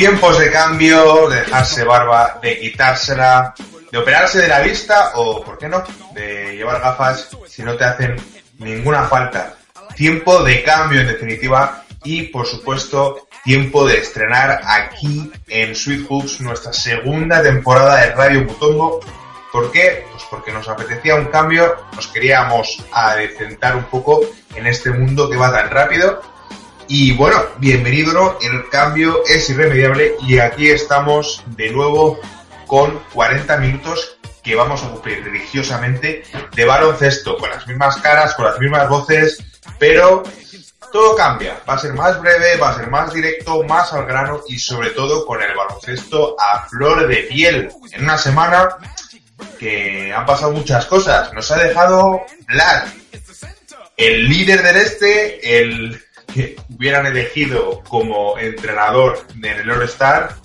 Tiempos de cambio, de dejarse barba, de quitársela, de operarse de la vista o, ¿por qué no?, de llevar gafas si no te hacen ninguna falta. Tiempo de cambio, en definitiva, y por supuesto, tiempo de estrenar aquí en Sweet Hoops nuestra segunda temporada de Radio Mutombo. ¿Por qué? Pues porque nos apetecía un cambio, nos queríamos adecentar un poco en este mundo que va tan rápido y bueno, bienvenido. El cambio es irremediable y aquí estamos de nuevo con 40 minutos que vamos a cumplir religiosamente de baloncesto, con las mismas caras, con las mismas voces, pero todo cambia. Va a ser más breve, va a ser más directo, más al grano y sobre todo con el baloncesto a flor de piel. En una semana que han pasado muchas cosas. Nos ha dejado Vlad, el líder del este, el que hubieran elegido como entrenador en el All-Star,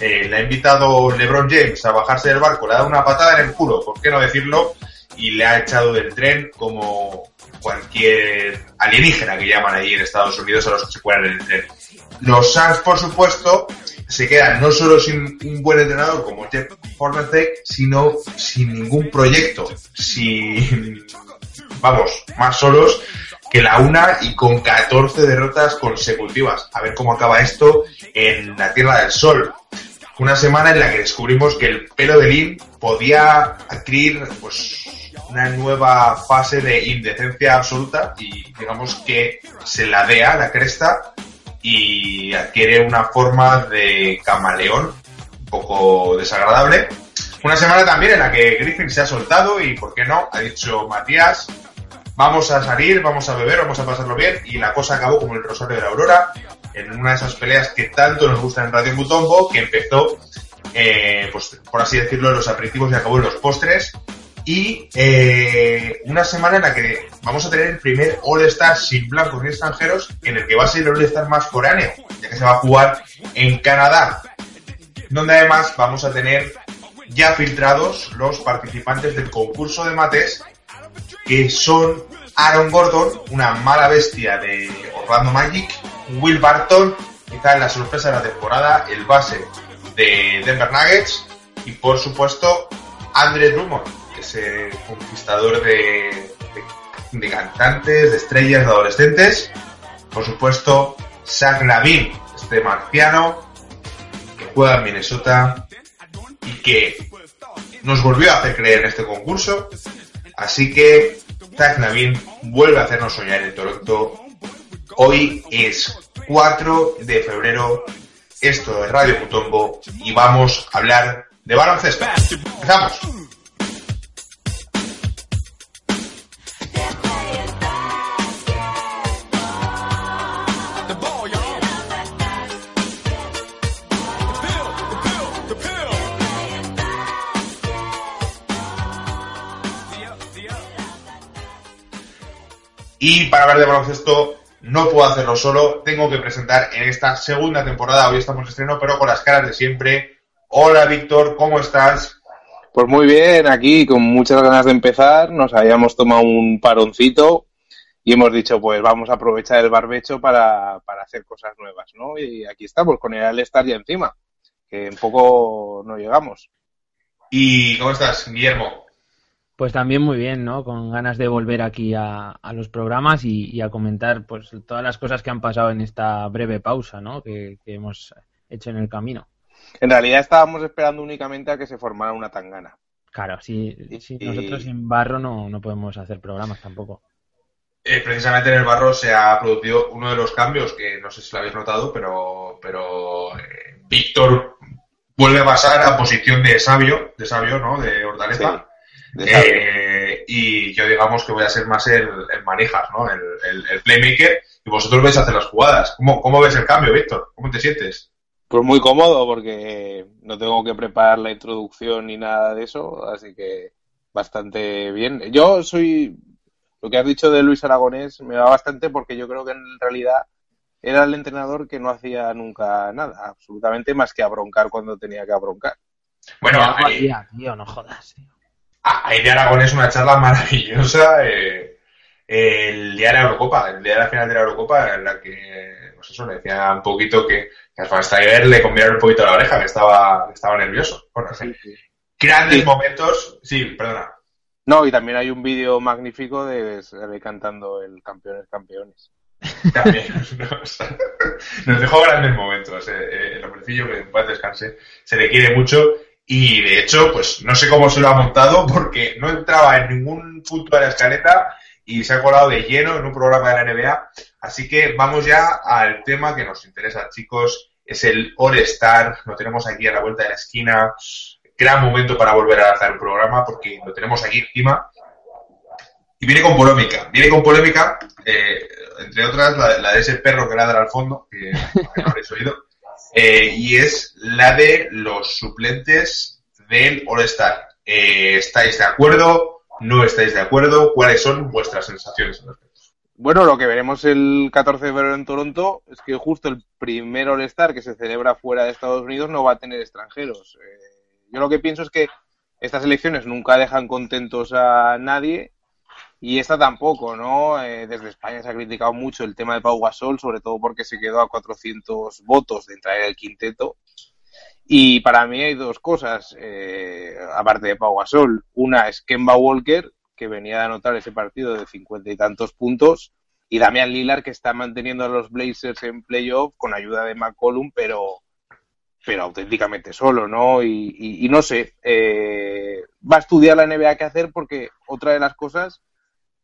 eh, le ha invitado LeBron James a bajarse del barco, le ha dado una patada en el culo, ¿por qué no decirlo? Y le ha echado del tren como cualquier alienígena que llaman ahí en Estados Unidos a los que se cuelan en el tren. Los Suns, por supuesto, se quedan no solo sin un buen entrenador como Jeff Hornacek, sino sin ningún proyecto, sin, vamos, más solos que la una y con 14 derrotas consecutivas. A ver cómo acaba esto en la Tierra del Sol. Una semana en la que descubrimos que el pelo de Lin podía adquirir pues una nueva fase de indecencia absoluta y digamos que se ladea la cresta y adquiere una forma de camaleón un poco desagradable. Una semana también en la que Griffin se ha soltado y, ¿por qué no? Ha dicho Matías, vamos a salir, vamos a beber, vamos a pasarlo bien y la cosa acabó como el Rosario de la Aurora en una de esas peleas que tanto nos gustan en Radio Mutombo que empezó, eh, pues por así decirlo, en los aperitivos y acabó en los postres. Y eh, una semana en la que vamos a tener el primer All-Star sin blancos ni extranjeros en el que va a ser el All-Star más foráneo, ya que se va a jugar en Canadá, donde además vamos a tener ya filtrados los participantes del concurso de mates que son Aaron Gordon, una mala bestia de Orlando Magic, Will Barton, quizás la sorpresa de la temporada, el base de Denver Nuggets, y por supuesto Andre Drummond, que es el conquistador de, de, de cantantes, de estrellas, de adolescentes. Por supuesto, Zach Lavin, este marciano que juega en Minnesota y que nos volvió a hacer creer en este concurso. Así que Zach Lavin vuelve a hacernos soñar en Toronto. Hoy es 4 de febrero. Esto es Radio Mutombo y vamos a hablar de baloncesto. Empezamos. Y para hablar de baloncesto no puedo hacerlo solo, tengo que presentar en esta segunda temporada, hoy estamos en estreno, pero con las caras de siempre. Hola Víctor, ¿cómo estás? Pues muy bien, aquí con muchas ganas de empezar, nos habíamos tomado un paroncito y hemos dicho, pues vamos a aprovechar el barbecho para, para hacer cosas nuevas, ¿no? Y aquí estamos, con el All-Star ya encima, que en poco no llegamos. ¿Y cómo estás, Guillermo? Pues también muy bien, ¿no? Con ganas de volver aquí a, a los programas y, y, a comentar pues todas las cosas que han pasado en esta breve pausa, ¿no? Que, que, hemos hecho en el camino. En realidad estábamos esperando únicamente a que se formara una tangana. Claro, si, si y... nosotros sin barro no, no podemos hacer programas tampoco. eh, precisamente en el barro se ha producido uno de los cambios que no sé si lo habéis notado, pero, pero eh, Víctor vuelve a pasar a posición de sabio, de sabio, ¿no? De Hortaleza. Eh, y yo digamos que voy a ser más el, el manejas, ¿no? El, el, playmaker y vosotros vais a hacer las jugadas. ¿Cómo, ¿Cómo ves el cambio, Víctor? ¿Cómo te sientes? Pues muy cómodo porque no tengo que preparar la introducción ni nada de eso, así que bastante bien. Yo soy, lo que has dicho de Luis Aragonés me va bastante porque yo creo que en realidad era el entrenador que no hacía nunca nada, absolutamente más que abroncar cuando tenía que abroncar. Bueno, ahí, tío, no jodas. Ahí de Aragonés una charla maravillosa. Eh, el día de la Eurocopa, el día de la final de la Eurocopa, en la que, pues eso, le decía un poquito que, que al le convidaron un poquito la oreja, que estaba, estaba nervioso. Bueno, Grandes momentos. Sí, perdona. No, y también hay un vídeo magnífico de, de cantando el Campeones Campeones. También, nos dejó grandes momentos. Eh, eh, el hombrecillo que en paz descanse, se le quiere mucho y de hecho, pues no sé cómo se lo ha montado porque no entraba en ningún punto de la escaleta y se ha colado de lleno en un programa de la NBA. Así que vamos ya al tema que nos interesa, chicos. Es el All Star. Lo tenemos aquí a la vuelta de la esquina. Gran momento para volver a hacer un programa porque lo tenemos aquí encima. Y viene con polémica. Viene con polémica, eh, entre otras, la, de ese perro que ladra al fondo, que, no habréis oído. Eh, y es la de los suplentes del All Star. Eh, ¿Estáis de acuerdo? ¿No estáis de acuerdo? ¿Cuáles son vuestras sensaciones al respecto? Bueno, lo que veremos el 14 de febrero en Toronto es que justo el primer All-Star que se celebra fuera de Estados Unidos no va a tener extranjeros. Eh, yo lo que pienso es que estas elecciones nunca dejan contentos a nadie y esta tampoco, ¿no? Eh, desde España se ha criticado mucho el tema de Pau Gasol, sobre todo porque se quedó a 400 votos de entrar en el quinteto y para mí hay dos cosas, eh, aparte de Pau Gasol. Una es Kemba Walker, que venía de anotar ese partido de cincuenta y tantos puntos, y Damian Lillard, que está manteniendo a los Blazers en playoff con ayuda de McCollum, pero, pero auténticamente solo, ¿no? Y, no sé, eh, va a estudiar la NBA qué hacer porque otra de las cosas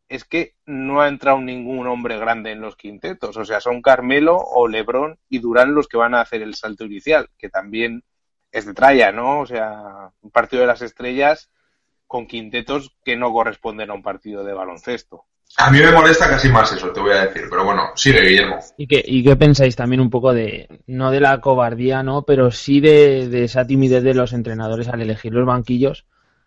es que no ha entrado ningún hombre grande en los quintetos. O sea, son Carmelo o Lebron y Durán los que van a hacer el salto inicial, que también es de tralla, ¿no? O sea, un partido de las estrellas con quintetos que no corresponden a un partido de baloncesto. A mí me molesta casi más eso, te voy a decir, pero bueno, sigue Guillermo. ¿Y qué, y qué pensáis también un poco de, no de la cobardía, ¿no? Pero sí de, esa timidez de los entrenadores al elegir los banquillos,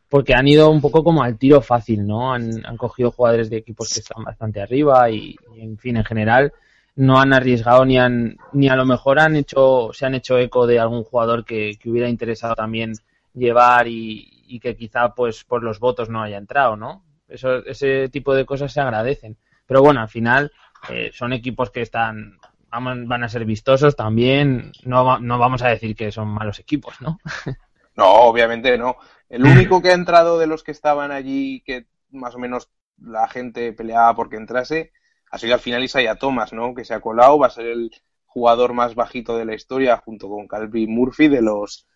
porque han ido un poco como al tiro fácil, ¿no? Han, cogido jugadores de equipos que están bastante arriba y, en fin, en general, no han arriesgado ni han ni a lo mejor han hecho se han hecho eco de algún jugador que, hubiera interesado también llevar y, que quizá pues por los votos no haya entrado no eso ese tipo de cosas se agradecen. Pero bueno al final eh, son equipos que están van a ser vistosos también. No no vamos a decir que son malos equipos no no obviamente no el único que ha entrado de los que estaban allí que más o menos la gente peleaba porque entrase ha sido al final Isaiah Thomas, ¿no? Que se ha colado, va a ser el jugador más bajito de la historia junto con Calvin Murphy de los,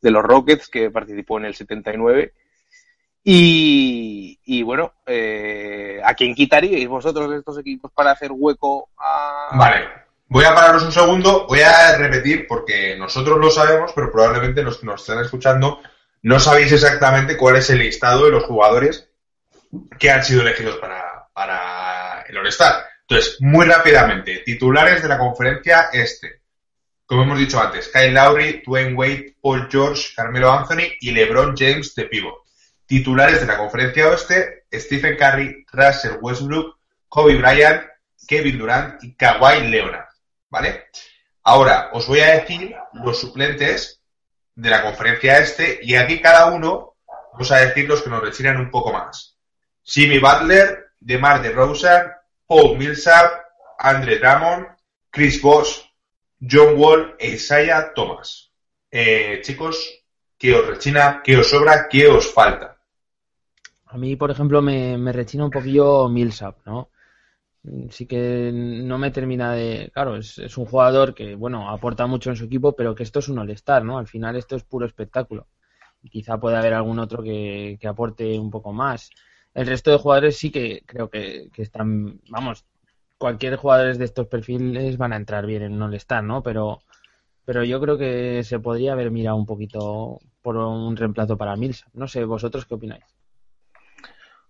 de los Rockets que participó en el 79. Y, bueno, eh, ¿a quién quitaríais vosotros de estos equipos para hacer hueco a... Vale, voy a pararos un segundo, voy a repetir porque nosotros lo sabemos, pero probablemente los que nos están escuchando no sabéis exactamente cuál es el listado de los jugadores que han sido elegidos para, para el All-Star. Entonces, muy rápidamente, titulares de la conferencia este. Como hemos dicho antes, Kyle Lowry, Dwayne Wade, Paul George, Carmelo Anthony y LeBron James de pivot. Titulares de la conferencia oeste, Stephen Curry, Russell Westbrook, Kobe Bryant, Kevin Durant y Kawhi Leonard. ¿Vale? Ahora, os voy a decir los suplentes de la conferencia este y aquí cada uno vamos a decir los que nos rechinan un poco más. Jimmy Butler, DeMar DeRozan, Paul Millsap, Andre Drummond, Chris Bosh, John Wall e Isaiah Thomas. Eh, chicos, ¿qué os rechina? ¿Qué os sobra? ¿Qué os falta? A mí, por ejemplo, me, rechina un poquillo Millsap, ¿no? Sí que no me termina de... Claro, es, un jugador que, bueno, aporta mucho en su equipo, pero que esto es un all ¿no? Al final esto es puro espectáculo. Y quizá pueda haber algún otro que, que aporte un poco más el resto de jugadores sí que creo que, están, vamos, cualquier jugador de estos perfiles van a entrar bien en no All-Star, ¿no? Pero, pero yo creo que se podría haber mirado un poquito por un reemplazo para Mills. No sé, ¿vosotros qué opináis?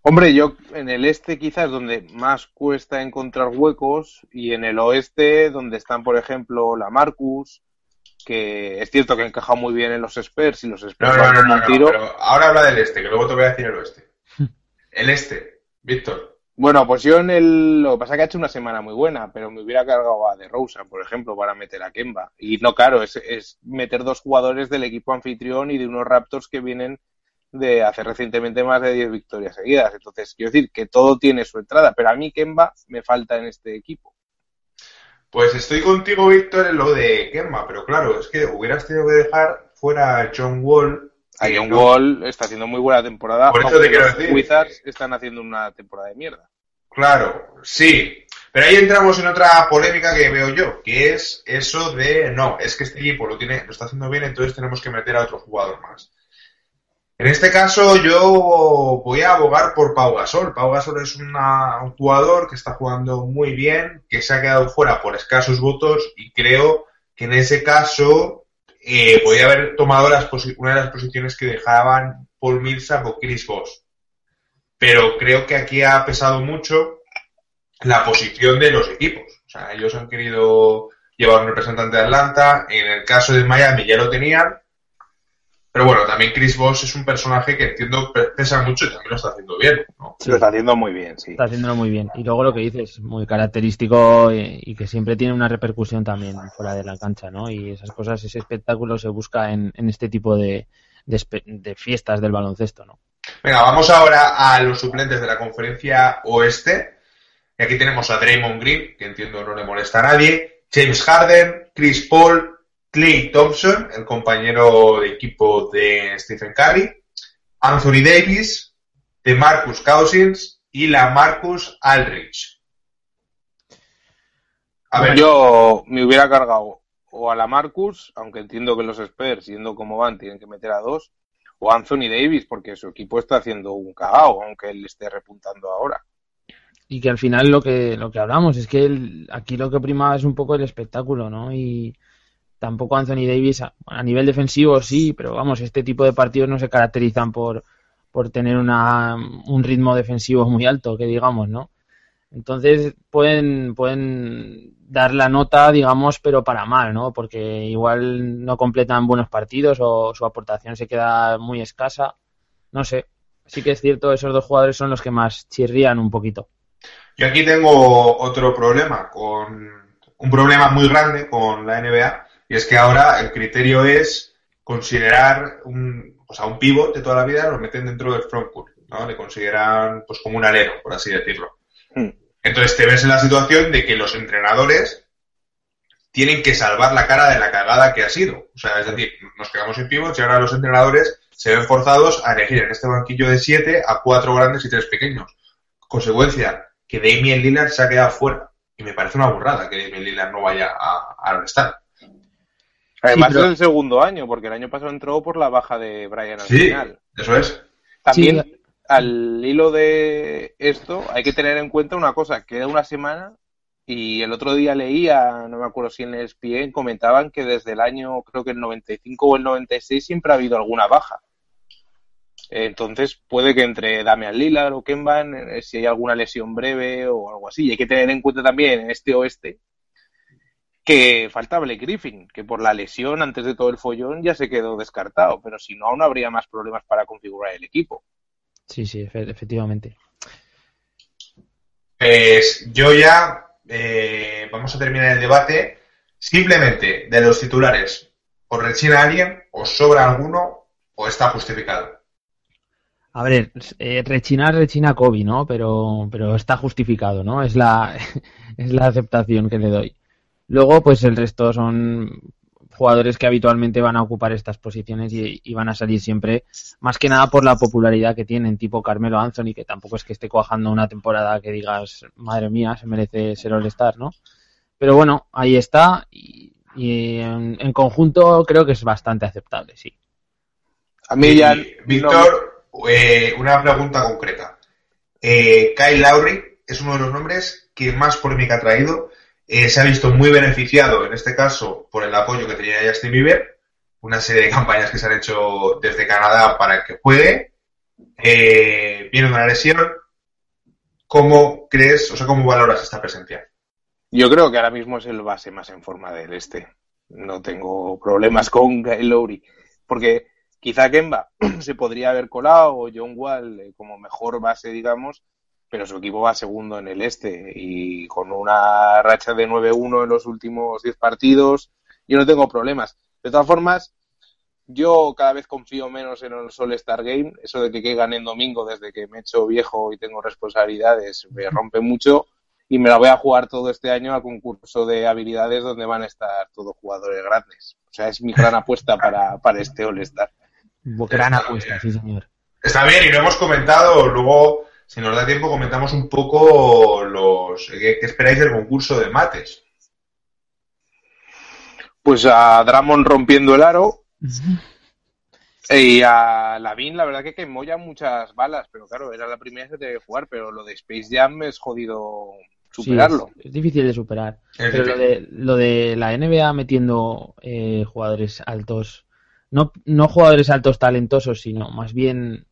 Hombre, yo en el este quizás donde más cuesta encontrar huecos y en el oeste donde están, por ejemplo, la Marcus, que es cierto que encaja muy bien en los Spurs y los Spurs No, no, van no, un no, tiro. pero ahora habla del este, que luego te voy a decir el oeste. El este, Víctor. Bueno, pues yo en el. Lo que pasa es que ha hecho una semana muy buena, pero me hubiera cargado a De Rosa, por ejemplo, para meter a Kemba. Y no, claro, es, es meter dos jugadores del equipo anfitrión y de unos Raptors que vienen de hacer recientemente más de 10 victorias seguidas. Entonces, quiero decir que todo tiene su entrada, pero a mí Kemba me falta en este equipo. Pues estoy contigo, Víctor, en lo de Kemba, pero claro, es que hubieras tenido que dejar fuera a John Wall. A John no- Wall está haciendo muy buena temporada. Por eso te quiero los decir. Wizards están haciendo una temporada de mierda. Claro, sí. Pero ahí entramos en otra polémica que veo yo, que es eso de no, es que este equipo lo tiene, lo está haciendo bien, entonces tenemos que meter a otro jugador más. En este caso yo voy a abogar por Pau Gasol. Pau Gasol es un jugador que está jugando muy bien, que se ha quedado fuera por escasos votos y creo que en ese caso eh, podría haber tomado una de las posiciones que dejaban Paul Millsap o Chris Bosh. Pero creo que aquí ha pesado mucho la posición de los equipos. O sea, ellos han querido llevar un representante de Atlanta. En el caso de Miami ya lo tenían. Pero bueno, también Chris Bosh es un personaje que entiendo pe- pesa mucho y también lo está haciendo bien. ¿no? Lo está haciendo muy bien, sí. Está haciéndolo muy bien. Y luego lo que dices, muy característico y que siempre tiene una repercusión también fuera de la cancha, ¿no? Y esas cosas, ese espectáculo se busca en, en este tipo de, de, de fiestas del baloncesto, ¿no? Venga, vamos ahora a los suplentes de la conferencia oeste. Y aquí tenemos a Draymond Green, que entiendo no le molesta a nadie, James Harden, Chris Paul, Clay Thompson, el compañero de equipo de Stephen Curry, Anthony Davis, de Marcus Cousins y la Marcus Aldrich. A ver, Yo me hubiera cargado o a la Marcus, aunque entiendo que los Spurs, siendo como van, tienen que meter a dos, o a Anthony Davis, porque su equipo está haciendo un cagao, aunque él esté repuntando ahora. Y que al final lo que, lo que hablamos es que el- aquí lo que prima es un poco el espectáculo, ¿no? Y tampoco Anthony Davis a, nivel defensivo sí, pero vamos, este tipo de partidos no se caracterizan por, por tener una, un ritmo defensivo muy alto, que digamos, ¿no? Entonces pueden, pueden dar la nota, digamos, pero para mal, ¿no? Porque igual no completan buenos partidos o su aportación se queda muy escasa. No sé. Sí que es cierto, esos dos jugadores son los que más chirrían un poquito. Yo aquí tengo otro problema, con un problema muy grande con la NBA, y es que ahora el criterio es considerar un, o sea, un pivot de toda la vida, lo meten dentro del frontcourt, ¿no? Le consideran pues como un alero, por así decirlo. Hmm. Entonces te ves en la situación de que los entrenadores tienen que salvar la cara de la cagada que ha sido. O sea, es decir, nos quedamos sin pivots y ahora los entrenadores se ven forzados a elegir en este banquillo de siete a cuatro grandes y tres pequeños. Consecuencia, que Damien Lillard se ha quedado fuera. Y me parece una burrada que Damien Lillard no vaya a, a estar. Además Sí, pero- es el segundo año, porque el año pasado entró por la baja de Brian al Sí, final. eso es. También, Sí. al hilo de esto, hay que tener en cuenta una cosa, queda una semana y el otro día leía, no me acuerdo si en el ESPN, comentaban que desde el año, creo que el 95 o el 96, siempre ha habido alguna baja. Entonces, puede que entre Damian Lillard o Kemban, si hay alguna lesión breve o algo así. Y hay que tener en cuenta también en este oeste que falta Blake Griffin, que por la lesión antes de todo el follón ya se quedó descartado, pero si no, aún habría más problemas para configurar el equipo. Sí, sí, efe- efectivamente. Pues yo ya eh, vamos a terminar el debate. Simplemente de los titulares, ¿os rechina alguien? ¿Os sobra alguno? ¿O está justificado? A ver, eh, rechinar, rechina Kobe, ¿no? Pero, pero está justificado, ¿no? Es la, es la aceptación que le doy. Luego, pues el resto son jugadores que habitualmente van a ocupar estas posiciones y, y van a salir siempre, más que nada por la popularidad que tienen, tipo Carmelo Anthony, que tampoco es que esté cuajando una temporada que digas, madre mía, se merece ser All-Star, ¿no? Pero bueno, ahí está y, y en, en conjunto creo que es bastante aceptable, sí. A mí ya. Víctor, eh, una pregunta concreta. Eh, Kyle Lowry es uno de los nombres que más polémica ha traído. Eh, se ha visto muy beneficiado, en este caso, por el apoyo que tenía Justin Bieber, una serie de campañas que se han hecho desde Canadá para que juegue. Eh, viene una lesión. ¿Cómo crees, o sea, cómo valoras esta presencia? Yo creo que ahora mismo es el base más en forma del este. No tengo problemas con Kyle Lowry. Porque quizá Kemba se podría haber colado o John Wall eh, como mejor base, digamos, pero su equipo va segundo en el este y con una racha de 9-1 en los últimos 10 partidos, yo no tengo problemas. De todas formas, yo cada vez confío menos en el Sol Star Game. Eso de que caigan en domingo desde que me he hecho viejo y tengo responsabilidades me rompe mucho y me la voy a jugar todo este año al concurso de habilidades donde van a estar todos jugadores grandes. O sea, es mi gran apuesta para, para este All Star. Gran apuesta, sí, señor. Está bien, y lo hemos comentado, luego, si nos da tiempo, comentamos un poco los qué, qué esperáis del concurso de mates. Pues a Dramon rompiendo el aro. Y a Lavin, la verdad que quemó ya muchas balas, pero claro, era la primera vez que tenía que jugar, pero lo de Space Jam es jodido superarlo. Sí, es, es, difícil de superar. Es pero lo de, lo de la NBA metiendo eh, jugadores altos, no, no jugadores altos talentosos, sino más bien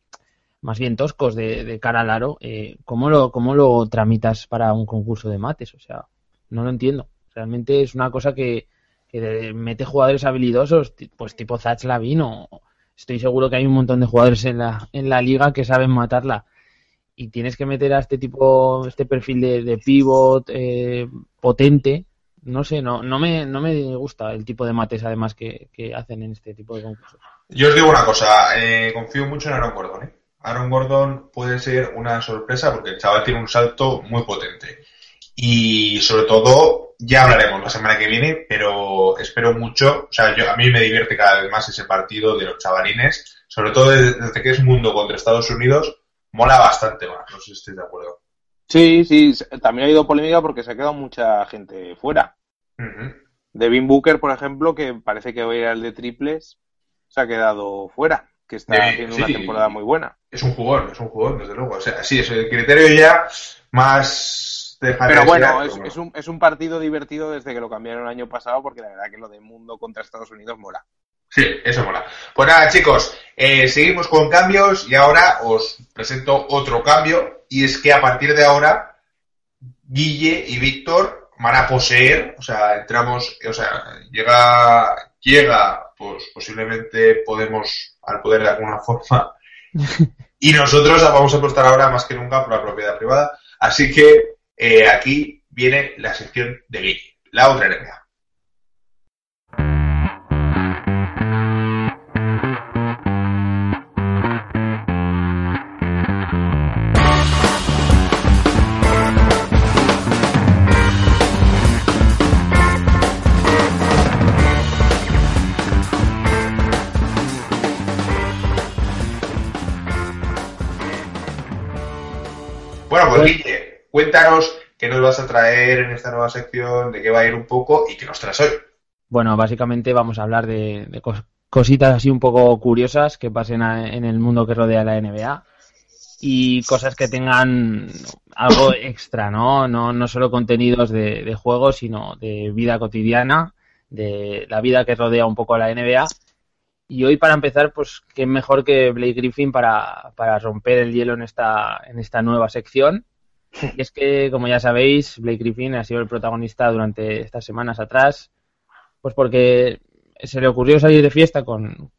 más bien toscos de, cara al aro, eh, ¿cómo, lo, ¿cómo lo tramitas para un concurso de mates? O sea, no lo entiendo. Realmente es una cosa que, que mete jugadores habilidosos, pues tipo Zach Lavin o estoy seguro que hay un montón de jugadores en la, en la liga que saben matarla y tienes que meter a este tipo, este perfil de, de pivot eh, potente, no sé, no, no, me, no me gusta el tipo de mates además que, que hacen en este tipo de concursos. Yo os digo una cosa, eh, confío mucho en Aaron Gordon. ¿eh? Aaron Gordon puede ser una sorpresa porque el chaval tiene un salto muy potente. Y sobre todo, ya hablaremos la semana que viene, pero espero mucho, o sea, yo, a mí me divierte cada vez más ese partido de los chavalines, sobre todo desde, desde que es mundo contra Estados Unidos, mola bastante más, no sé si estáis de acuerdo. Sí, sí, también ha habido polémica porque se ha quedado mucha gente fuera. Uh -huh. Devin Booker, por ejemplo, que parece que va a ir al de triples, se ha quedado fuera, que está Eh, haciendo sí. una temporada muy buena. Es un jugador, es un jugador, desde luego. O sea, sí, es el criterio ya más de Pero bueno, es un, es un partido divertido desde que lo cambiaron el año pasado porque la verdad que lo de mundo contra Estados Unidos mola. Sí, eso mola. Pues nada, chicos, eh, seguimos con cambios y ahora os presento otro cambio y es que a partir de ahora Guille y Víctor van a poseer, o sea, entramos, o sea, llega, llega, pues posiblemente podemos al poder de alguna forma y nosotros vamos a apostar ahora más que nunca por la propiedad privada. Así que eh, aquí viene la sección de Guille, la otra NBA. Cuéntanos qué nos vas a traer en esta nueva sección, de qué va a ir un poco y qué nos traes hoy. Bueno, básicamente vamos a hablar de, de cos cositas así un poco curiosas que pasen en el mundo que rodea la NBA y cosas que tengan algo extra, ¿no? No, no solo contenidos de, de juegos, sino de vida cotidiana, de la vida que rodea un poco a la NBA. Y hoy para empezar, pues qué mejor que Blake Griffin para, para romper el hielo en esta, en esta nueva sección. Y es que, como ya sabéis, Blake Griffin ha sido el protagonista durante estas semanas atrás, pues porque se le ocurrió salir de fiesta con,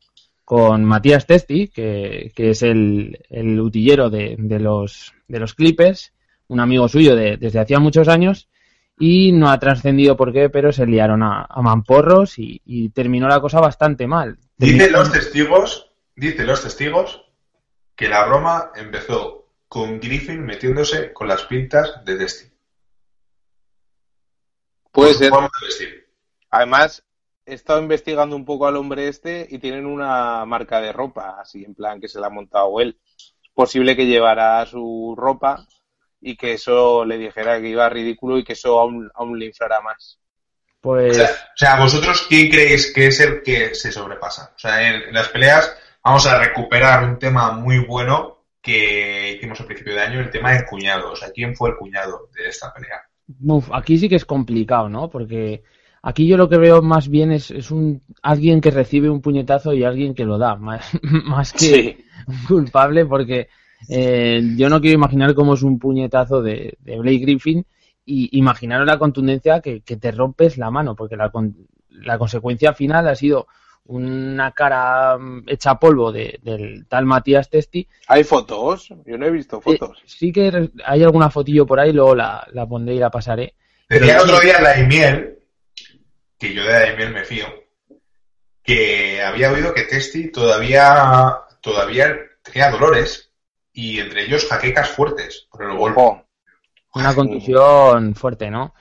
con Matías Testi, que, que es el, el utillero de, de, los, de los Clippers, un amigo suyo de, desde hacía muchos años, y no ha trascendido por qué, pero se liaron a, a mamporros y, y, terminó la cosa bastante mal. Dice los testigos, dice los testigos que la broma empezó con Griffin metiéndose con las pintas de Destiny. Puede ser. Además, he estado investigando un poco al hombre este y tienen una marca de ropa, así en plan que se la ha montado él. Es posible que llevara su ropa y que eso le dijera que iba ridículo y que eso aún, aún le inflará más. Pues... O sea, o sea, vosotros quién creéis que es el que se sobrepasa. O sea, en, en, las peleas vamos a recuperar un tema muy bueno que hicimos al principio de año, el tema de cuñados. ¿A quién fue el cuñado de esta pelea? Uf, aquí sí que es complicado, ¿no? Porque aquí yo lo que veo más bien es, es un alguien que recibe un puñetazo y alguien que lo da, más, más que Sí. un culpable, porque eh, yo no quiero imaginar cómo es un puñetazo de, de Blake Griffin y imaginaros la contundencia que, que te rompes la mano, porque la, con- la consecuencia final ha sido una cara mm, hecha polvo de- del tal Matías Testi. ¿Hay fotos? Yo no he visto Eh, fotos. sí que hay alguna fotillo por ahí, luego la, la pondré y la pasaré. Decía el Pero otro día Daimiel, que yo de Daimiel me fío, que había oído que Testi todavía, todavía tenía dolores y entre ellos jaquecas fuertes por el golpe. Una contusión fuerte, ¿no?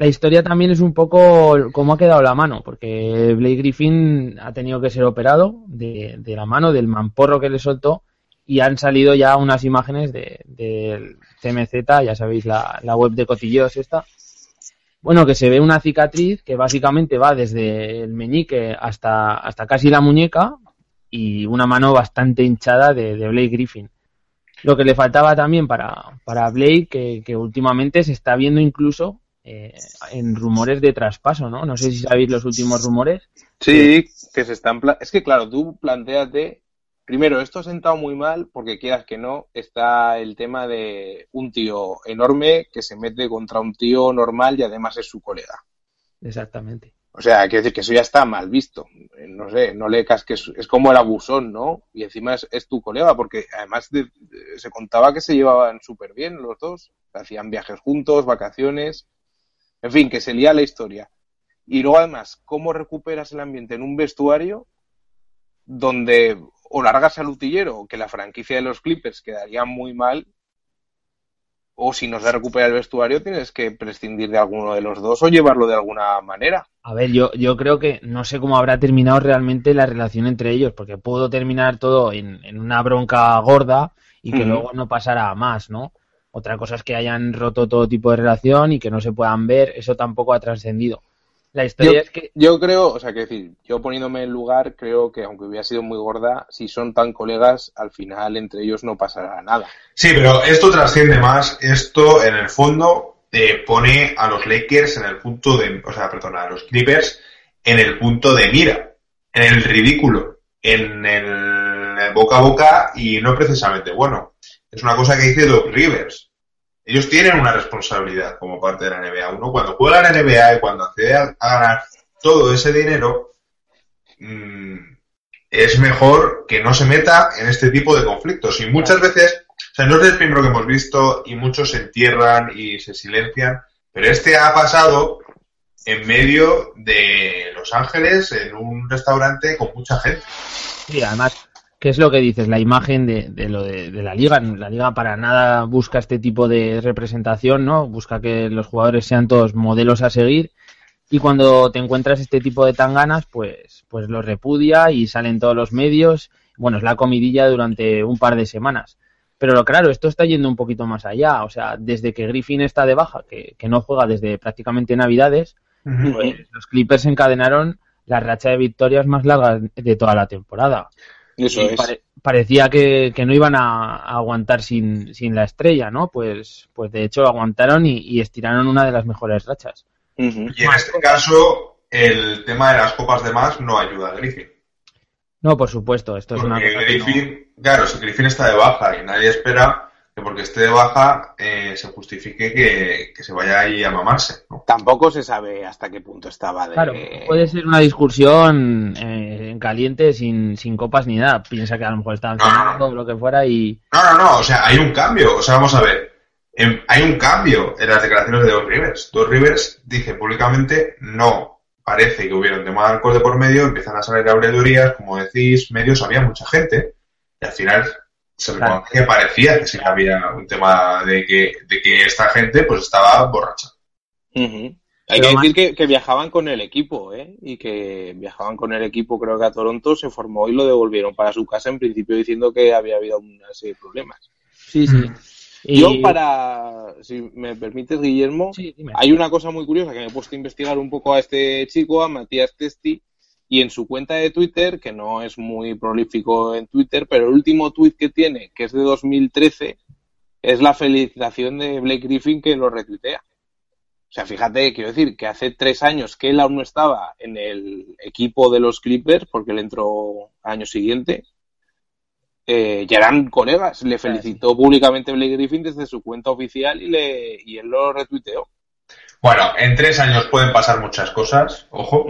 La historia también es un poco cómo ha quedado la mano, porque Blake Griffin ha tenido que ser operado de, de la mano, del mamporro que le soltó, y han salido ya unas imágenes de- del CMZ, ya sabéis, la, web de cotilleos esta. Bueno, que se ve una cicatriz que básicamente va desde el meñique hasta, hasta casi la muñeca y una mano bastante hinchada de, de Blake Griffin. Lo que le faltaba también para, para Blake, que últimamente se está viendo incluso eh, en rumores de traspaso, ¿no? No sé si sabéis los últimos rumores. Sí, que se están... pla- Es que claro, tú planteate... Primero, esto ha sentado muy mal porque quieras que no, está el tema de un tío enorme que se mete contra un tío normal y además es su colega. Exactamente. O sea, quiero decir que eso ya está mal visto. Eh, No sé, no le casques. Es como el abusón, ¿no? Y encima es, es tu colega, porque además de- de- se contaba que se llevaban súper bien los dos. Hacían viajes juntos, vacaciones. En fin, que se lía la historia. Y luego, además, ¿cómo recuperas el ambiente en un vestuario donde o largas al utillero, que la franquicia de los Clippers quedaría muy mal, o si no se recupera el vestuario, tienes que prescindir de alguno de los dos o llevarlo de alguna manera. A ver, yo, yo creo que no sé cómo habrá terminado realmente la relación entre ellos, porque pudo terminar todo en, en una bronca gorda y que luego no pasara a más, ¿no? Otra cosa es que hayan roto todo tipo de relación y que no se puedan ver, eso tampoco ha trascendido. La historia Yo, es que yo creo, o sea, que decir, yo poniéndome en lugar, creo que aunque hubiera sido muy gorda, si son tan colegas, al final entre ellos no pasará nada. Sí, pero esto trasciende más. Esto, en el fondo, eh, pone a los Lakers en el punto de, o sea, perdona, a los Clippers en el punto de mira, en el ridículo, en el boca a boca y no precisamente bueno. Es una cosa que dice Doc Rivers. Ellos tienen una responsabilidad como parte de la NBA. Uno cuando juega en la NBA y cuando accede a, a ganar todo ese dinero, mm, es mejor que no se meta en este tipo de conflictos. Y muchas veces, o sea, no es el primero que hemos visto y muchos se entierran y se silencian, pero este ha pasado en medio de Los Ángeles, en un restaurante con mucha gente. Sí, además, ¿qué es lo que dices? La imagen de, de lo de, de la liga. La liga para nada busca este tipo de representación, ¿no? Busca que los jugadores sean todos modelos a seguir. Y cuando te encuentras este tipo de tanganas, pues, pues los repudia y salen todos los medios. Bueno, es la comidilla durante un par de semanas. Pero claro, esto está yendo un poquito más allá. O sea, desde que Griffin está de baja, que, que no juega desde prácticamente Navidades, pues los Clippers encadenaron la racha de victorias más larga de toda la temporada. Eso Y es. pare- parecía que, que no iban a, a aguantar sin, sin la estrella, ¿no? Pues, pues de hecho aguantaron y, y estiraron una de las mejores rachas. Y en este caso, el tema de las copas de más no ayuda a Griffin. No, por supuesto, esto es una cosa no- claro, si Griffin está de baja y nadie espera que porque esté de baja eh, se justifique que, que se vaya ahí a mamarse. ¿no? Tampoco se sabe hasta qué punto estaba de... Claro, puede ser una discusión eh, en caliente sin, sin copas ni nada. Piensa que a lo mejor estaban No, no, no. cenando lo que fuera y... No, no, no, o sea, hay un cambio. O sea, vamos a ver. Em, hay un cambio en las declaraciones de Dos Rivers. Dos Rivers dice públicamente no parece que hubiera un tema de alcohol de por medio, empiezan a salir habladurías, como decís, medios, había mucha gente, y al final se Claro. reconoce que parecía que sí que había un tema de que, de que esta gente pues estaba borracha. Hay Pero que decir que, que viajaban con el equipo, ¿eh? Y que viajaban con el equipo, creo que a Toronto, se formó y lo devolvieron para su casa, en principio diciendo que había habido una serie de problemas. Sí, sí. Y- Yo, para, si me permites, Guillermo, Sí, hay una cosa muy curiosa que me he puesto a investigar un poco a este chico, a Matías Testi, y en su cuenta de Twitter, que no es muy prolífico en Twitter, pero el último tweet que tiene, que es de 2013, es la felicitación de Blake Griffin que lo retuitea. O sea, fíjate, quiero decir que hace tres años que él aún no estaba en el equipo de los Clippers, porque él entró año siguiente, eh, ya eran colegas. Le felicitó públicamente Blake Griffin desde su cuenta oficial y, le, y él lo retuiteó. Bueno, en tres años pueden pasar muchas cosas, ojo.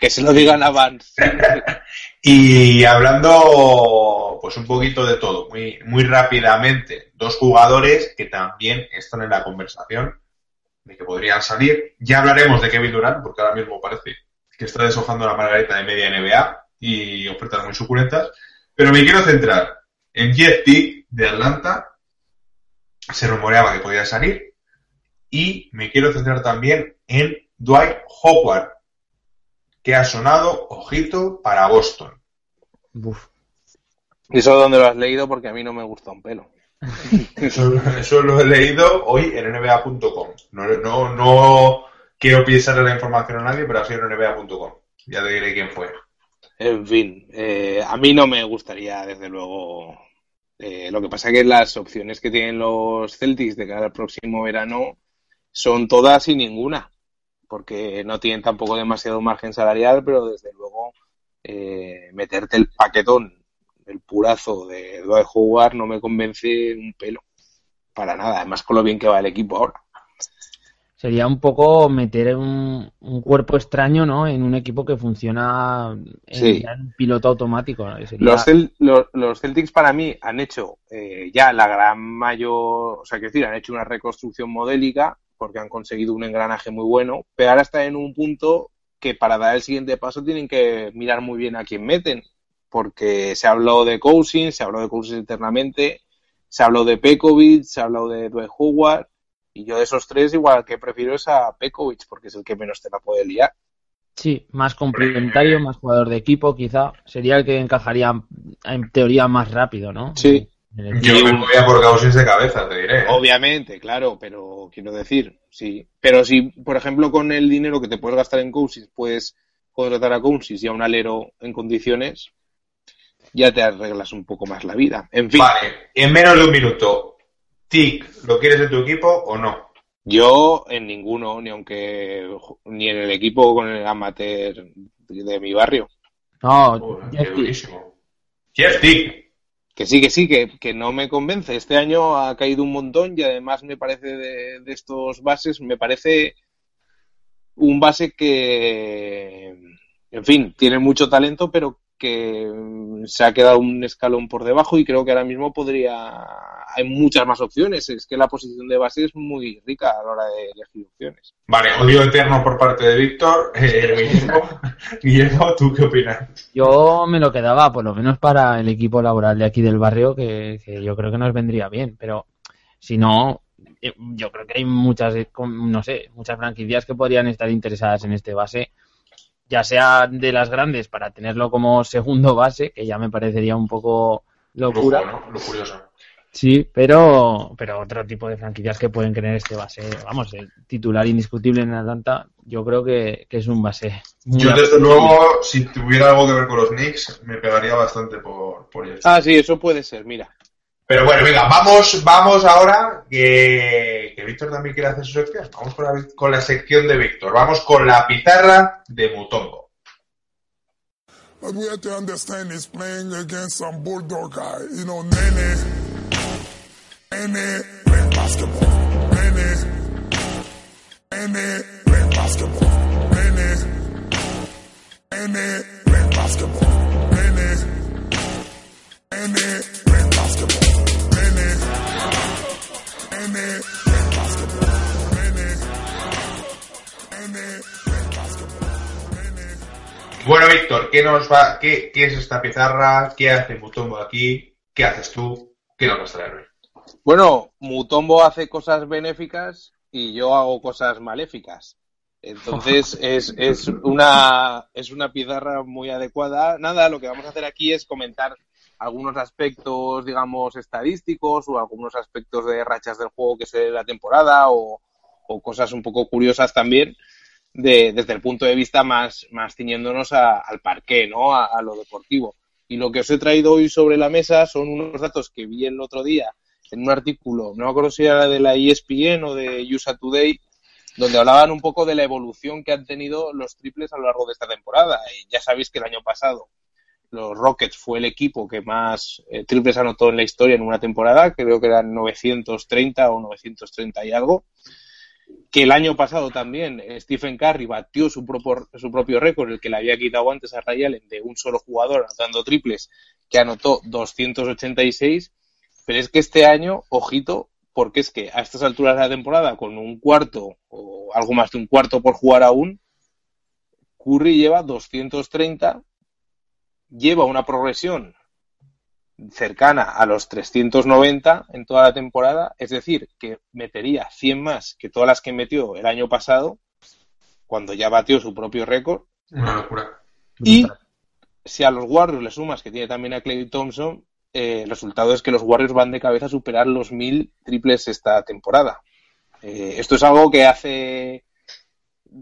Que se lo digan a Vance. y hablando, pues un poquito de todo, muy, muy rápidamente, dos jugadores que también están en la conversación de que podrían salir. Ya hablaremos de Kevin Durant, porque ahora mismo parece que está deshojando la margarita de media NBA y ofertas muy suculentas. Pero me quiero centrar en Jeff Tick de Atlanta. Se rumoreaba que podía salir. Y me quiero centrar también en Dwight Howard, que ha sonado, ojito, para Boston. ¿Y eso dónde lo has leído? Porque a mí no me gusta un pelo. eso, lo he leído hoy en nba.com. No, no, quiero pisarle la información a nadie, pero ha sido en nba.com. Ya te diré quién fue. En fin, eh, a mí no me gustaría, desde luego. Eh, lo que pasa es que las opciones que tienen los Celtics de cara al próximo verano son todas y ninguna porque no tienen tampoco demasiado margen salarial, pero desde luego eh, meterte el paquetón, el purazo de Dwight Howard no me convence un pelo, para nada, además con lo bien que va el equipo ahora. Sería un poco meter un, cuerpo extraño ¿no? en un equipo que funciona en, piloto automático. Los, los, Celtics para mí han hecho eh, ya la gran mayor, o sea, quiero decir, han hecho una reconstrucción modélica porque han conseguido un engranaje muy bueno, pero ahora están en un punto que para dar el siguiente paso tienen que mirar muy bien a quién meten, porque se habló de Cousins, se habló de Cousins internamente, se habló de Pekovic, se habló de Dwight Howard, y yo de esos tres igual que prefiero es a Pekovic, porque es el que menos te la puede liar. Sí, más complementario, más jugador de equipo, quizá. Sería el que encajaría en teoría más rápido, ¿no? Sí, yo me movía por Cousins de cabeza, te diré. ¿eh? Obviamente, claro, pero quiero decir, sí. Pero si, por ejemplo, con el dinero que te puedes gastar en Cousins puedes contratar a Cousins y a un alero en condiciones, ya te arreglas un poco más la vida. En fin. Vale, en menos de un minuto, Tic, ¿lo quieres en tu equipo o no? Yo en ninguno, ni aunque ni en el equipo con el amateur de mi barrio. No, Jeff Tick. Que sí, que sí, que, que, no me convence. Este año ha caído un montón y además me parece de, de estos bases, me parece un base que, en fin, tiene mucho talento, pero que mm, se ha quedado un escalón por debajo y creo que ahora mismo podría hay muchas más opciones. Es que la posición de base es muy rica a la hora de elegir opciones. Vale odio eterno por parte de Víctor. Eh, Guillermo, ¿tú qué opinas? yo me lo quedaba por lo menos para el equipo laboral de aquí del barrio que, que yo creo que nos vendría bien pero si no eh, yo creo que hay muchas no sé muchas franquicias que podrían estar interesadas en este base ya sea de las grandes para tenerlo como segundo base, que ya me parecería un poco locura. Lo curioso. Sí, pero, pero otro tipo de franquicias que pueden tener este base, vamos, el titular indiscutible en Atlanta, yo creo que, es un base. yo, desde luego, si tuviera algo que ver con los Knicks, me pegaría bastante por, por ellos. Ah, sí, eso puede ser, mira. Pero bueno, venga, vamos, vamos ahora, que, que Víctor también quiere hacer su sección. Vamos con la, con la sección de Víctor. Vamos con la pizarra de Mutombo. What we have to understand is playing against some bulldog guy. You know, Nene, Nene playing basketball. Nene, Nene playing basketball. Nene, Nene playing basketball. Nene, Nene playing basketball. Bueno, Víctor, ¿qué nos va, qué, qué, es esta pizarra? ¿Qué hace Mutombo aquí? ¿Qué haces tú? ¿Qué nos vas a traer hoy? Bueno, Mutombo hace cosas benéficas y yo hago cosas maléficas. Entonces es, es, una, es una pizarra muy adecuada. Nada, lo que vamos a hacer aquí es comentar algunos aspectos, digamos, estadísticos o algunos aspectos de rachas del juego que se dé la temporada o, cosas un poco curiosas también. desde el punto de vista más, más ciñéndonos al parqué, ¿no? A, lo deportivo. Y lo que os he traído hoy sobre la mesa son unos datos que vi el otro día en un artículo, no me acuerdo si era de la ESPN o de USA Today, donde hablaban un poco de la evolución que han tenido los triples a lo largo de esta temporada. Y ya sabéis que el año pasado los Rockets fue el equipo que más eh, triples anotó en la historia en una temporada, creo que eran 930 o 930 y algo que el año pasado también eh, Stephen Curry batió su propio, su propio récord, el que le había quitado antes a Ray Allen, de un solo jugador anotando triples, que anotó 286, pero es que este año, ojito, porque es que a estas alturas de la temporada, con un cuarto o algo más de un cuarto por jugar aún, Curry lleva 230, lleva una progresión cercana a los 390 en toda la temporada, es decir, que metería 100 más que todas las que metió el año pasado, cuando ya batió su propio récord. Una locura. Y si a los Warriors le sumas que tiene también a Clay Thompson, eh, el resultado es que los Warriors van de cabeza a superar los 1000 triples esta temporada. Eh, esto es algo que hace,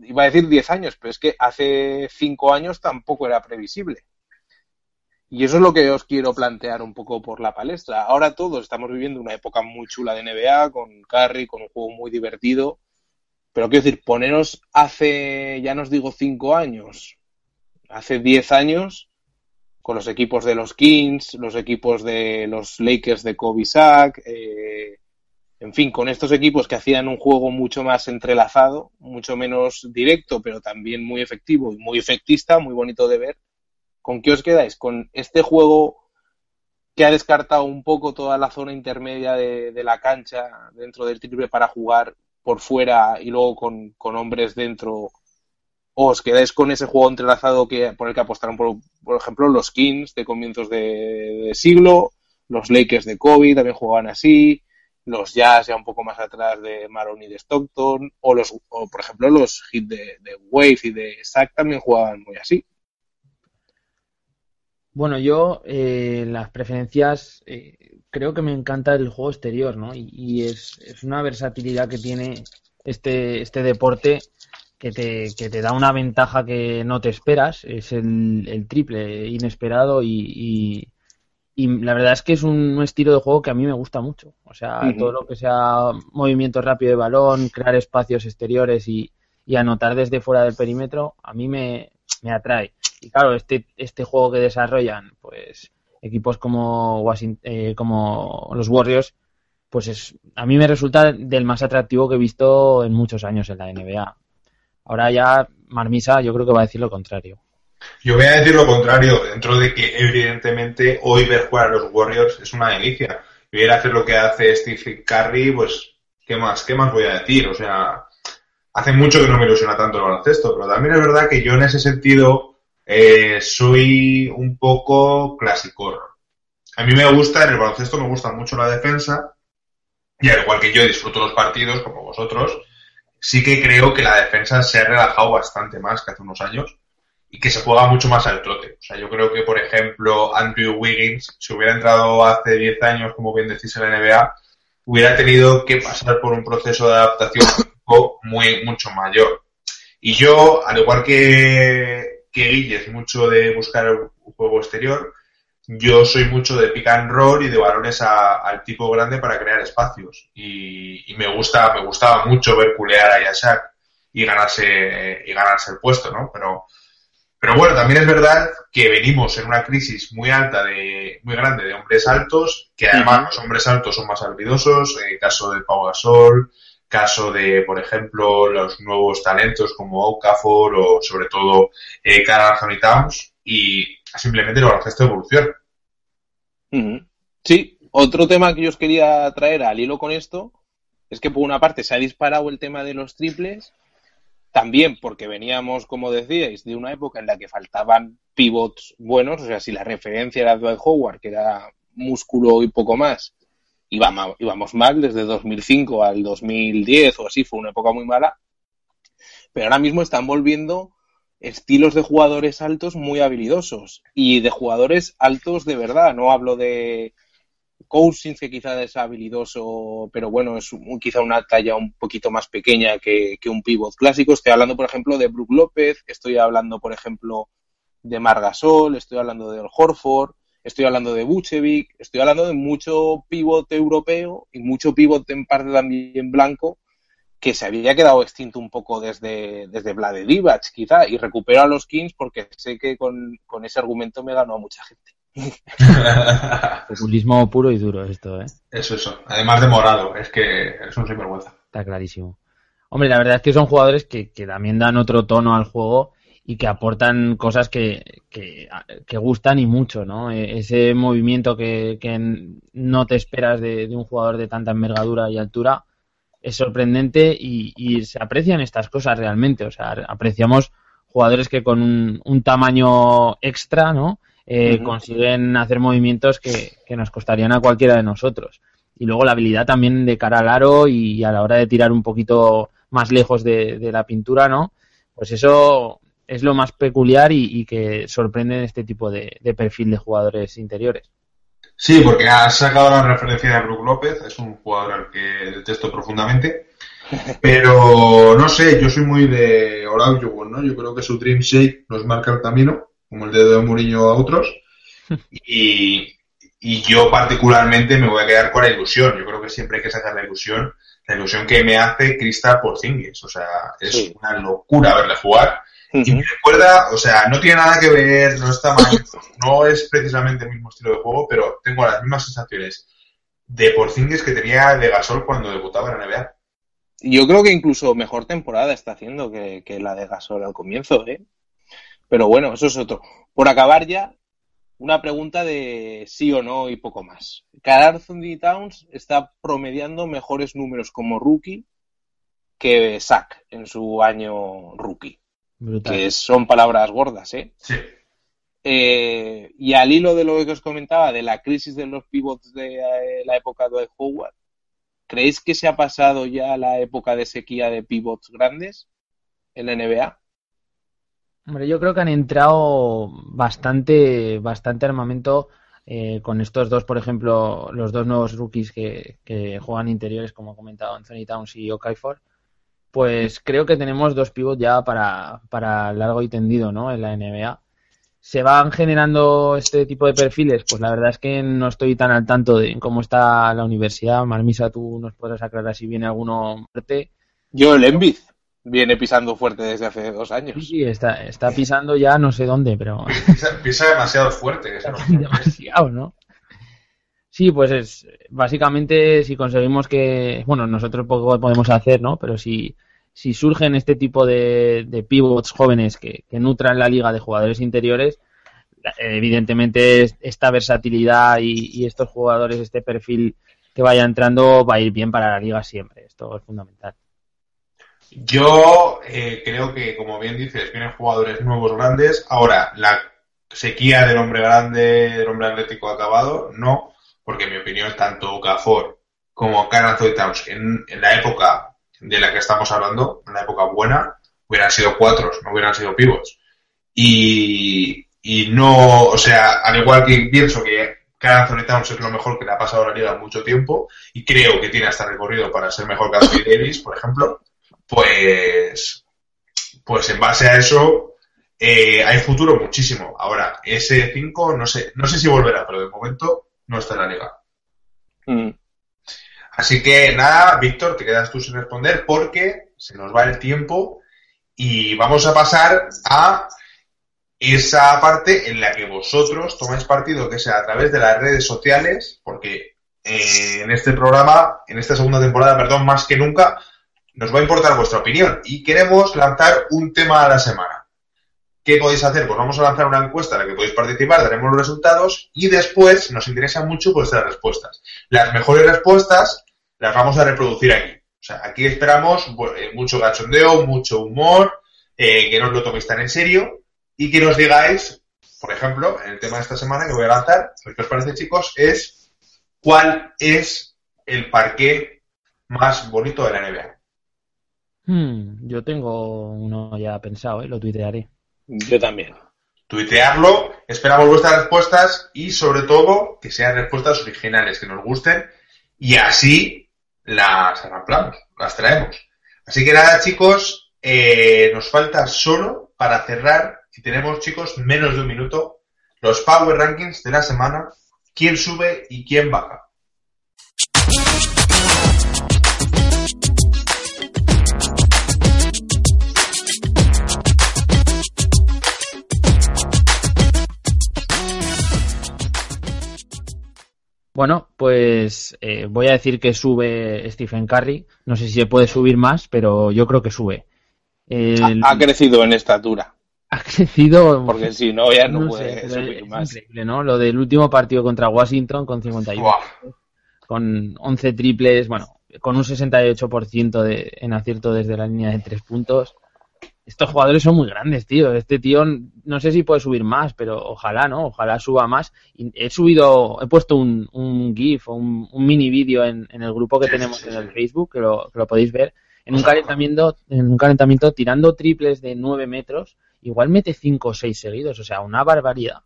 iba a decir 10 años, pero es que hace 5 años tampoco era previsible. Y eso es lo que os quiero plantear un poco por la palestra. Ahora todos estamos viviendo una época muy chula de NBA, con Curry, con un juego muy divertido. Pero quiero decir, poneros hace, ya nos digo, cinco años, hace diez años, con los equipos de los Kings, los equipos de los Lakers de Kobe Sack, eh, en fin, con estos equipos que hacían un juego mucho más entrelazado, mucho menos directo, pero también muy efectivo y muy efectista, muy bonito de ver ¿Con qué os quedáis? ¿Con este juego que ha descartado un poco toda la zona intermedia de, la cancha dentro del triple para jugar por fuera y luego con, hombres dentro? ¿O os quedáis con ese juego entrelazado que, por el que apostaron, por, por ejemplo, los Kings de comienzos de, siglo, los Lakers de Kobe también jugaban así, los Jazz ya un poco más atrás de Maron y de Stockton, o, los, o por ejemplo los Hits de, de Wave y de Sack también jugaban muy así. Bueno, yo eh, las preferencias eh, creo que me encanta el juego exterior, ¿no? Y, es, es, una versatilidad que tiene este, este deporte que te, que te da una ventaja que no te esperas, es el, el triple inesperado y, y, la verdad es que es un, estilo de juego que a mí me gusta mucho. O sea, todo lo que sea movimiento rápido de balón, crear espacios exteriores y, y anotar desde fuera del perímetro, a mí me, me atrae. Y claro, este, este juego que desarrollan, pues equipos como, eh, como los Warriors, pues es, a mí me resulta del más atractivo que he visto en muchos años en la NBA. Ahora ya Marmisa yo creo que va a decir lo contrario. Yo voy a decir lo contrario, dentro de que evidentemente hoy ver jugar a los Warriors es una delicia. Y ver hacer lo que hace Steve Curry, pues, ¿qué más? ¿Qué más voy a decir? O sea, hace mucho que no me ilusiona tanto el baloncesto, pero también es verdad que yo en ese sentido eh, soy un poco clasicor. A mí me gusta, en el baloncesto me gusta mucho la defensa, y al igual que yo disfruto los partidos, como vosotros, sí que creo que la defensa se ha relajado bastante más que hace unos años y que se juega mucho más al trote. O sea, yo creo que, por ejemplo, Andrew Wiggins, si hubiera entrado hace 10 años, como bien decís, en la NBA, hubiera tenido que pasar por un proceso de adaptación muy, mucho mayor. Y yo, al igual que que Guille es mucho de buscar un juego exterior. Yo soy mucho de pick and roll y de balones al tipo grande para crear espacios. Y, me gusta, me gustaba mucho ver culear a Yashak y ganarse, y ganarse el puesto, ¿no? Pero, pero bueno, también es verdad que venimos en una crisis muy alta de, muy grande de hombres altos, que además los hombres altos son más habilidosos, en el caso de Pau Gasol, caso de, por ejemplo, los nuevos talentos como Okafor o sobre todo eh, Carl Anthony Towns y simplemente el baloncesto evoluciona. Sí, otro tema que yo os quería traer al hilo con esto es que por una parte se ha disparado el tema de los triples, también porque veníamos, como decíais, de una época en la que faltaban pivots buenos, o sea, si la referencia era Dwight Howard, que era músculo y poco más, íbamos, mal desde 2005 al 2010 o así, fue una época muy mala. Pero ahora mismo están volviendo estilos de jugadores altos muy habilidosos y de jugadores altos de verdad. No hablo de, Cousins, que quizá es habilidoso, pero bueno, es quizá una talla un poquito más pequeña que, un pivot clásico. Estoy hablando, por ejemplo, de Brook López, estoy hablando, por ejemplo, de Margasol, estoy hablando de Horford, estoy hablando de Buchevic, estoy hablando de mucho pivot europeo y mucho pivot en parte también blanco que se había quedado extinto un poco desde, desde Vlade Divac, quizá, y recupero a los Kings porque sé que con, con ese argumento me ganó a mucha gente. Populismo puro y duro esto, ¿eh? Eso, eso. Además de morado, es que es un sinvergüenza. Está clarísimo. Hombre, la verdad es que son jugadores que, también dan otro tono al juego y que aportan cosas que, que, gustan y mucho, ¿no? E, ese movimiento que, no te esperas de, un jugador de tanta envergadura y altura es sorprendente y, se aprecian estas cosas realmente. O sea, apreciamos jugadores que con un, un tamaño extra, ¿no? Eh, consiguen hacer movimientos que, nos costarían a cualquiera de nosotros. Y luego la habilidad también de cara al aro y a la hora de tirar un poquito más lejos de, la pintura, ¿no? Pues eso es lo más peculiar y, que sorprende en este tipo de, perfil de jugadores interiores. Sí, porque has sacado la referencia de Brook López, es un jugador al que detesto profundamente, pero no sé, yo soy muy de Olajuwon, ¿no? Yo creo que su Dream Shake nos marca el camino como el dedo de Mourinho a otros. Y, yo particularmente me voy a quedar con la ilusión. Yo creo que siempre hay que sacar la ilusión, la ilusión que me hace Crystal Porzingis. O sea, es una locura verle jugar. Y me recuerda, o sea, no tiene nada que ver, no está mal, no es precisamente el mismo estilo de juego, pero tengo las mismas sensaciones de Porzingis que tenía de Gasol cuando debutaba en la NBA. Yo creo que incluso mejor temporada está haciendo que, que la de Gasol al comienzo, ¿eh? Pero bueno, eso es otro. Por acabar ya, una pregunta de sí o no y poco más. Carl Towns está promediando mejores números como rookie que Sack en su año rookie. Que son palabras gordas, ¿eh? Sí. Eh, y al hilo de lo que os comentaba, de la crisis de los pivots de eh, la época de Howard, ¿creéis que se ha pasado ya la época de sequía de pivots grandes en la NBA? Hombre, yo creo que han entrado bastante, bastante armamento eh, con estos dos, por ejemplo, los dos nuevos rookies que, juegan interiores, como ha comentado Anthony Towns y Okafor. Pues creo que tenemos dos pivots ya para, para largo y tendido, ¿no? En la NBA. ¿Se van generando este tipo de perfiles? Pues la verdad es que no estoy tan al tanto de cómo está la universidad. Marmisa, tú nos podrás aclarar si viene alguno fuerte. Yo el Envid viene pisando fuerte desde hace dos años. Sí, está, está pisando ya no sé dónde, pero... Pisa, demasiado fuerte. demasiado, ¿no? Sí, pues es básicamente si conseguimos que, bueno, nosotros poco podemos hacer, ¿no? Pero si, si surgen este tipo de, de pivots jóvenes que, nutran la liga de jugadores interiores, evidentemente esta versatilidad y, estos jugadores, este perfil que vaya entrando va a ir bien para la liga siempre. Esto es fundamental. Yo eh, creo que, como bien dices, vienen jugadores nuevos grandes. Ahora, la sequía del hombre grande, del hombre atlético acabado, no, porque en mi opinión, tanto Okafor como Carl Towns en, la época de la que estamos hablando, en la época buena, hubieran sido cuatro, no hubieran sido pivots. Y, y no, o sea, al igual que pienso que Carl Towns es lo mejor que le ha pasado a la liga mucho tiempo, y creo que tiene hasta recorrido para ser mejor que Anthony Davis, por ejemplo, pues, pues en base a eso eh, hay futuro muchísimo. Ahora, ese 5 no sé, no sé si volverá, pero de momento no está en la liga. Mm. Así que nada, Víctor, te quedas tú sin responder porque se nos va el tiempo y vamos a pasar a esa parte en la que vosotros tomáis partido, que sea a través de las redes sociales, porque eh, en este programa, en esta segunda temporada, perdón, más que nunca, nos va a importar vuestra opinión y queremos lanzar un tema a la semana. ¿Qué podéis hacer? Pues vamos a lanzar una encuesta en la que podéis participar, daremos los resultados y después nos interesa mucho vuestras respuestas. Las mejores respuestas las vamos a reproducir aquí. O sea, aquí esperamos eh, mucho gachondeo, mucho humor, eh, que no os lo toméis tan en serio y que nos digáis, por ejemplo, en el tema de esta semana que voy a lanzar, lo que os parece chicos, es cuál es el parque más bonito de la NBA. Hmm, yo tengo uno ya pensado, ¿eh? lo tuitearé. Yo también. tuitearlo. Esperamos vuestras respuestas y sobre todo que sean respuestas originales, que nos gusten y así las arramplamos, las traemos. Así que nada chicos, eh, nos falta solo para cerrar y tenemos chicos menos de un minuto los Power Rankings de la semana, quién sube y quién baja. Bueno, pues eh, voy a decir que sube Stephen Curry. No sé si se puede subir más, pero yo creo que sube. El... Ha, ha, crecido en estatura. Ha crecido. Porque si no, ya no, no puede sé, subir es más. Increíble, ¿no? Lo del último partido contra Washington con 51. Wow. Con 11 triples, bueno, con un 68% de, en acierto desde la línea de tres puntos estos jugadores son muy grandes, tío. Este tío no sé si puede subir más, pero ojalá, ¿no? Ojalá suba más. He subido, he puesto un, un GIF o un, un mini vídeo en, en, el grupo que tenemos en el Facebook, que lo, que lo podéis ver. En un calentamiento, en un calentamiento tirando triples de 9 metros, igual mete 5 o 6 seguidos, o sea, una barbaridad.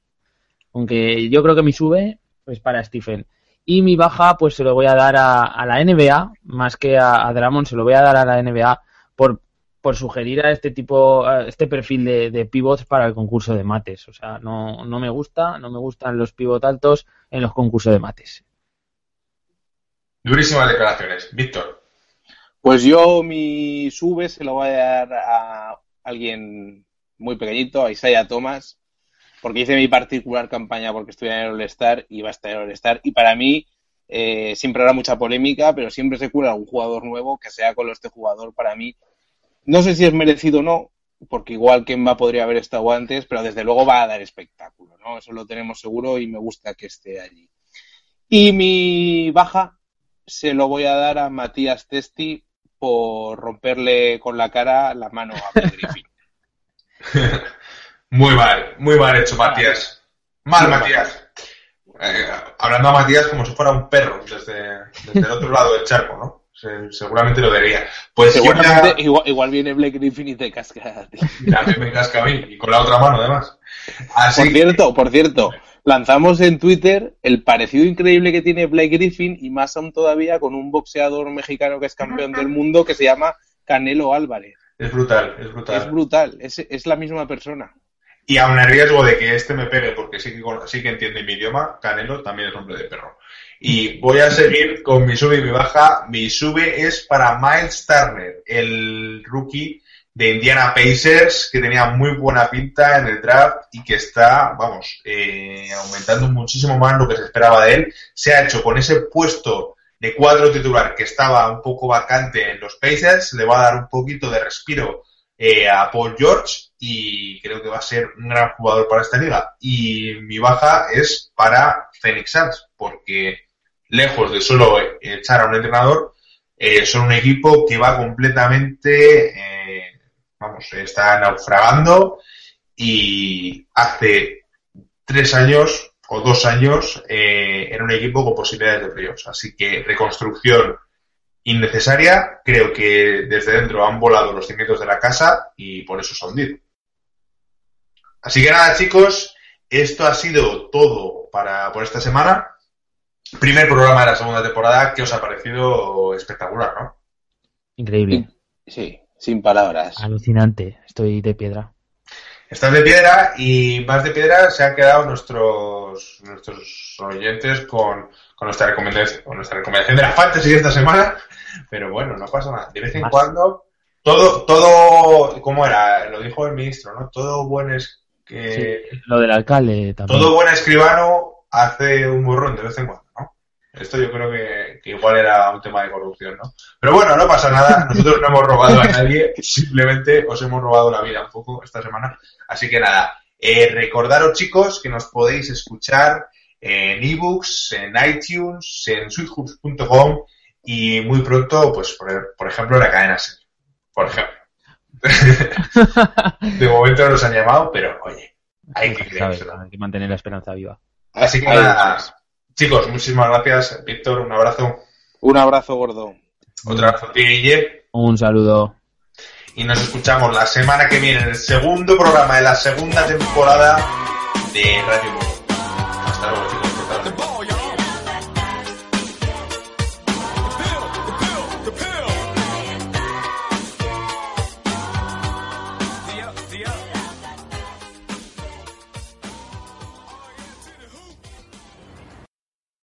Aunque yo creo que mi sube, pues para Stephen. Y mi baja, pues se lo voy a dar a, a la NBA, más que a, a Dramon, se lo voy a dar a la NBA por por sugerir a este tipo, a este perfil de, de, pivots para el concurso de mates. O sea, no, no me gusta, no me gustan los pivots altos en los concursos de mates. Durísimas declaraciones. Víctor. Pues yo mi sube se lo voy a dar a alguien muy pequeñito, a Isaiah Thomas, porque hice mi particular campaña porque estoy en el All-Star y va a estar en el All-Star. Y para mí eh, siempre habrá mucha polémica, pero siempre se cura un jugador nuevo que sea con este jugador para mí no sé si es merecido o no, porque igual Kemba podría haber estado antes, pero desde luego va a dar espectáculo, ¿no? Eso lo tenemos seguro y me gusta que esté allí. Y mi baja se lo voy a dar a Matías Testi por romperle con la cara la mano a Blake Griffin. muy mal, muy mal hecho, Matías. Mal, mal Matías. Eh, hablando a Matías como si fuera un perro desde, desde el otro lado del charco, ¿no? Seguramente lo vería. Pues seguramente ya... igual, igual, viene Blake Griffin y te casca a ti. También me casca a mí, y con la otra mano además. Así por cierto, por cierto, lanzamos en Twitter el parecido increíble que tiene Blake Griffin y más aún todavía con un boxeador mexicano que es campeón del mundo que se llama Canelo Álvarez. Es brutal, es brutal. Es brutal, es, es la misma persona. Y aun a riesgo de que este me pegue, porque sí que, sí que entiende mi idioma, Canelo también es hombre de perro. Y voy a seguir con mi sube y mi baja. Mi sube es para Miles Turner, el rookie de Indiana Pacers, que tenía muy buena pinta en el draft y que está, vamos, eh, aumentando muchísimo más lo que se esperaba de él. Se ha hecho con ese puesto de cuatro titular que estaba un poco vacante en los Pacers, le va a dar un poquito de respiro eh, a Paul George y creo que va a ser un gran jugador para esta liga. Y mi baja es para Phoenix Suns, porque lejos de solo echar a un entrenador, eh, son un equipo que va completamente, eh, vamos, está naufragando y hace tres años o dos años eh, era un equipo con posibilidades de playoffs. Así que reconstrucción innecesaria, creo que desde dentro han volado los cimientos de la casa y por eso se ha hundido. Así que nada chicos, esto ha sido todo para por esta semana primer programa de la segunda temporada que os ha parecido espectacular, ¿no? Increíble. Sí, sin palabras. Alucinante, estoy de piedra. Estás de piedra y más de piedra se han quedado nuestros nuestros oyentes con, con nuestra recomendación, con nuestra recomendación de la fantasy esta semana, pero bueno, no pasa nada. De vez en más. cuando todo todo ¿cómo era? Lo dijo el ministro, ¿no? Todo buen es que sí, lo del alcalde también. Todo buen escribano hace un burrón de vez en cuando. Esto yo creo que, que, igual era un tema de corrupción, ¿no? Pero bueno, no pasa nada, nosotros no hemos robado a nadie, simplemente os hemos robado la vida un poco esta semana. Así que nada, eh, recordaros chicos que nos podéis escuchar en ebooks, en iTunes, en sweethoops.com y muy pronto, pues por, por ejemplo, en la cadena SER. Por ejemplo. de momento no nos han llamado, pero oye, hay que creérselo. Hay que mantener la esperanza viva. Así que nada, Chicos, muchísimas gracias, Víctor. Un abrazo. Un abrazo gordo. Otro abrazo a ti, Guille. Un saludo. y nos escuchamos la semana que viene en el segundo programa de la segunda temporada de Radio.